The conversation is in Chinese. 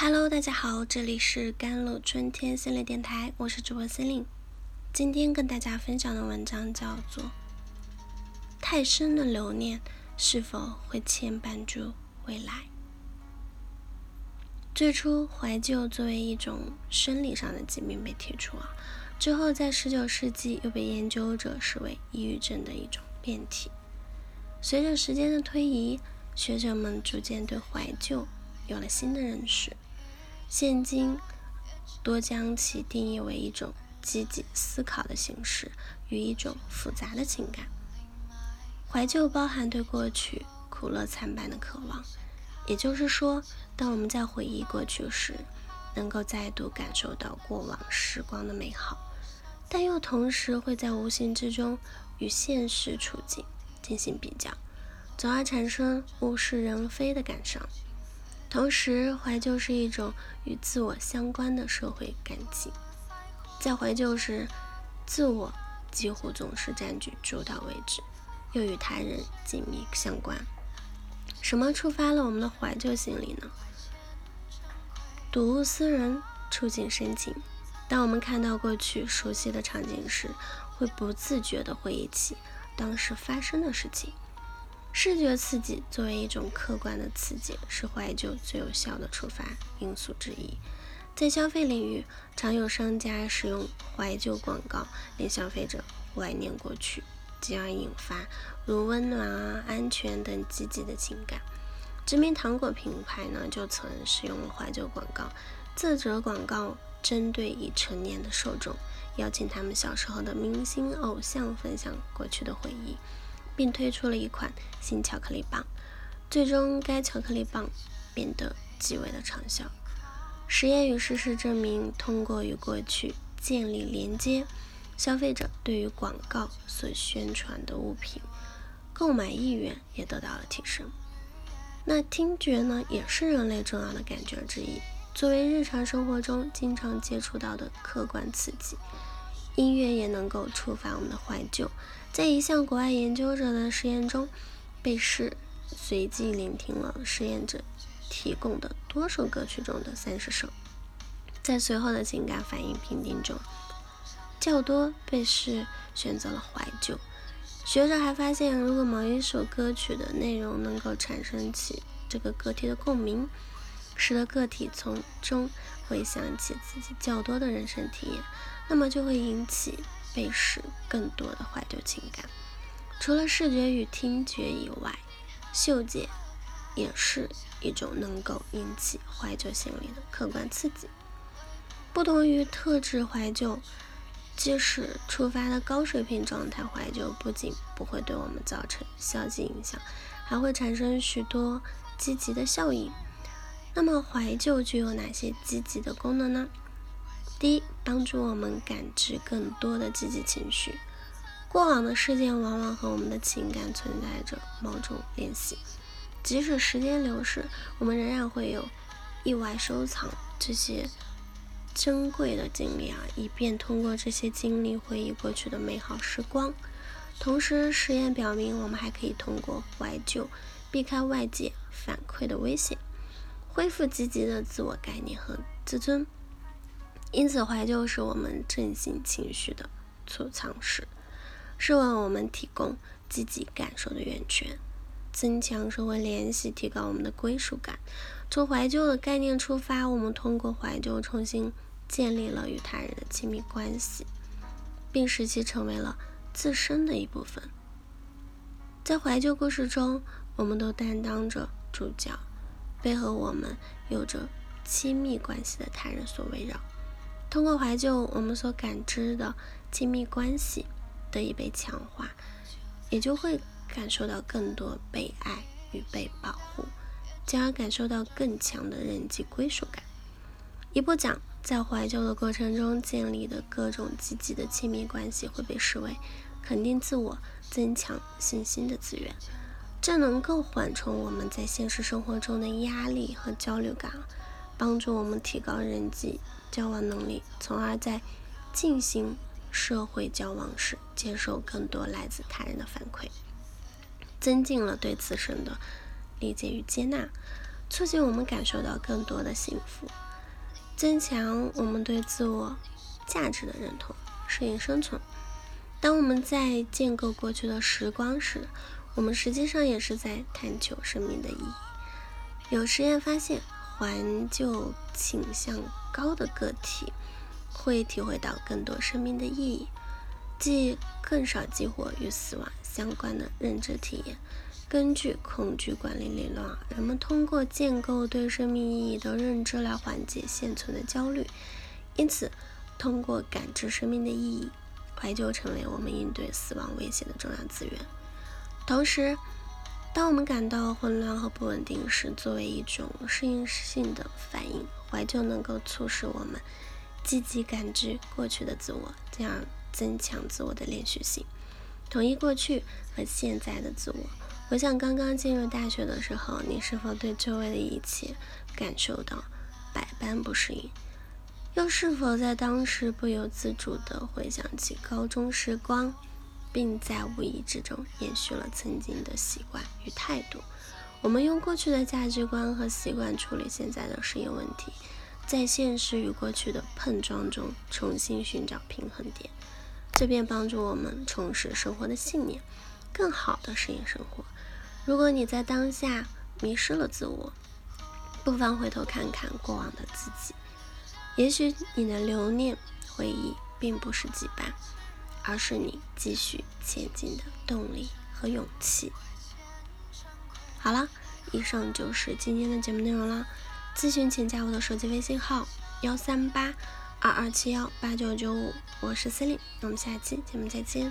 Hello，大家好，这里是甘露春天心理电台，我是主播心灵。今天跟大家分享的文章叫做《太深的留念是否会牵绊住未来》。最初，怀旧作为一种生理上的疾病被提出啊，之后在十九世纪又被研究者视为抑郁症的一种变体。随着时间的推移，学者们逐渐对怀旧有了新的认识。现今多将其定义为一种积极思考的形式与一种复杂的情感。怀旧包含对过去苦乐参半的渴望，也就是说，当我们在回忆过去时，能够再度感受到过往时光的美好，但又同时会在无形之中与现实处境进行比较，从而产生物是人非的感伤。同时，怀旧是一种与自我相关的社会感情。在怀旧时，自我几乎总是占据主导位置，又与他人紧密相关。什么触发了我们的怀旧心理呢？睹物思人，触景生情。当我们看到过去熟悉的场景时，会不自觉地回忆起当时发生的事情。视觉刺激作为一种客观的刺激，是怀旧最有效的触发因素之一。在消费领域，常有商家使用怀旧广告，令消费者怀念过去，进而引发如温暖啊、安全等积极的情感。知名糖果品牌呢，就曾使用了怀旧广告。这则广告针对已成年的受众，邀请他们小时候的明星偶像分享过去的回忆。并推出了一款新巧克力棒，最终该巧克力棒变得极为的畅销。实验与事实证明，通过与过去建立连接，消费者对于广告所宣传的物品购买意愿也得到了提升。那听觉呢，也是人类重要的感觉之一，作为日常生活中经常接触到的客观刺激。音乐也能够触发我们的怀旧。在一项国外研究者的实验中，被试随机聆听了实验者提供的多首歌曲中的三十首，在随后的情感反应评定中，较多被试选择了怀旧。学者还发现，如果某一首歌曲的内容能够产生起这个个体的共鸣，使得个体从中回想起自己较多的人生体验。那么就会引起被试更多的怀旧情感。除了视觉与听觉以外，嗅觉也是一种能够引起怀旧心理的客观刺激。不同于特质怀旧，即使触发的高水平状态怀旧，不仅不会对我们造成消极影响，还会产生许多积极的效应。那么怀旧具有哪些积极的功能呢？第一，帮助我们感知更多的积极情绪。过往的事件往往和我们的情感存在着某种联系，即使时间流逝，我们仍然会有意外收藏这些珍贵的经历啊，以便通过这些经历回忆过去的美好时光。同时，实验表明，我们还可以通过怀旧避开外界反馈的危险，恢复积极的自我概念和自尊。因此，怀旧是我们振兴情绪的储藏室，是为我们提供积极感受的源泉，增强社会联系，提高我们的归属感。从怀旧的概念出发，我们通过怀旧重新建立了与他人的亲密关系，并使其成为了自身的一部分。在怀旧故事中，我们都担当着主角，被和我们有着亲密关系的他人所围绕。通过怀旧，我们所感知的亲密关系得以被强化，也就会感受到更多被爱与被保护，进而感受到更强的人际归属感。一步讲，在怀旧的过程中建立的各种积极的亲密关系，会被视为肯定自我、增强信心的资源，这能够缓冲我们在现实生活中的压力和焦虑感。帮助我们提高人际交往能力，从而在进行社会交往时接受更多来自他人的反馈，增进了对自身的理解与接纳。促进我们感受到更多的幸福，增强我们对自我价值的认同，适应生存。当我们在建构过去的时光时，我们实际上也是在探求生命的意义。有实验发现，怀旧倾向高的个体会体会到更多生命的意义，即更少激活与死亡相关的认知体验。根据恐惧管理理论，人们通过建构对生命意义的认知来缓解现存的焦虑。因此，通过感知生命的意义，怀旧成为我们应对死亡威胁的重要资源。同时，当我们感到混乱和不稳定时，作为一种适应性的反应，怀旧能够促使我们积极感知过去的自我，这样增强自我的连续性，统一过去和现在的自我。我想，刚刚进入大学的时候，你是否对周围的一切感受到百般不适应？又是否在当时不由自主地回想起高中时光，并在无意之中延续了曾经的习惯与态度？我们用过去的价值观和习惯处理现在的适应问题，在现实与过去的碰撞中重新寻找平衡点，这便帮助我们重拾生活的信念，更好地适应生活。如果你在当下迷失了自我，不妨回头看看过往的自己，也许你的留念回忆并不是羁绊，而是你继续前进的动力和勇气。好了，以上就是今天的节目内容了。咨询请加我的手机微信号：幺三八二二七幺八九九五，我是司令，我们下期节目再见。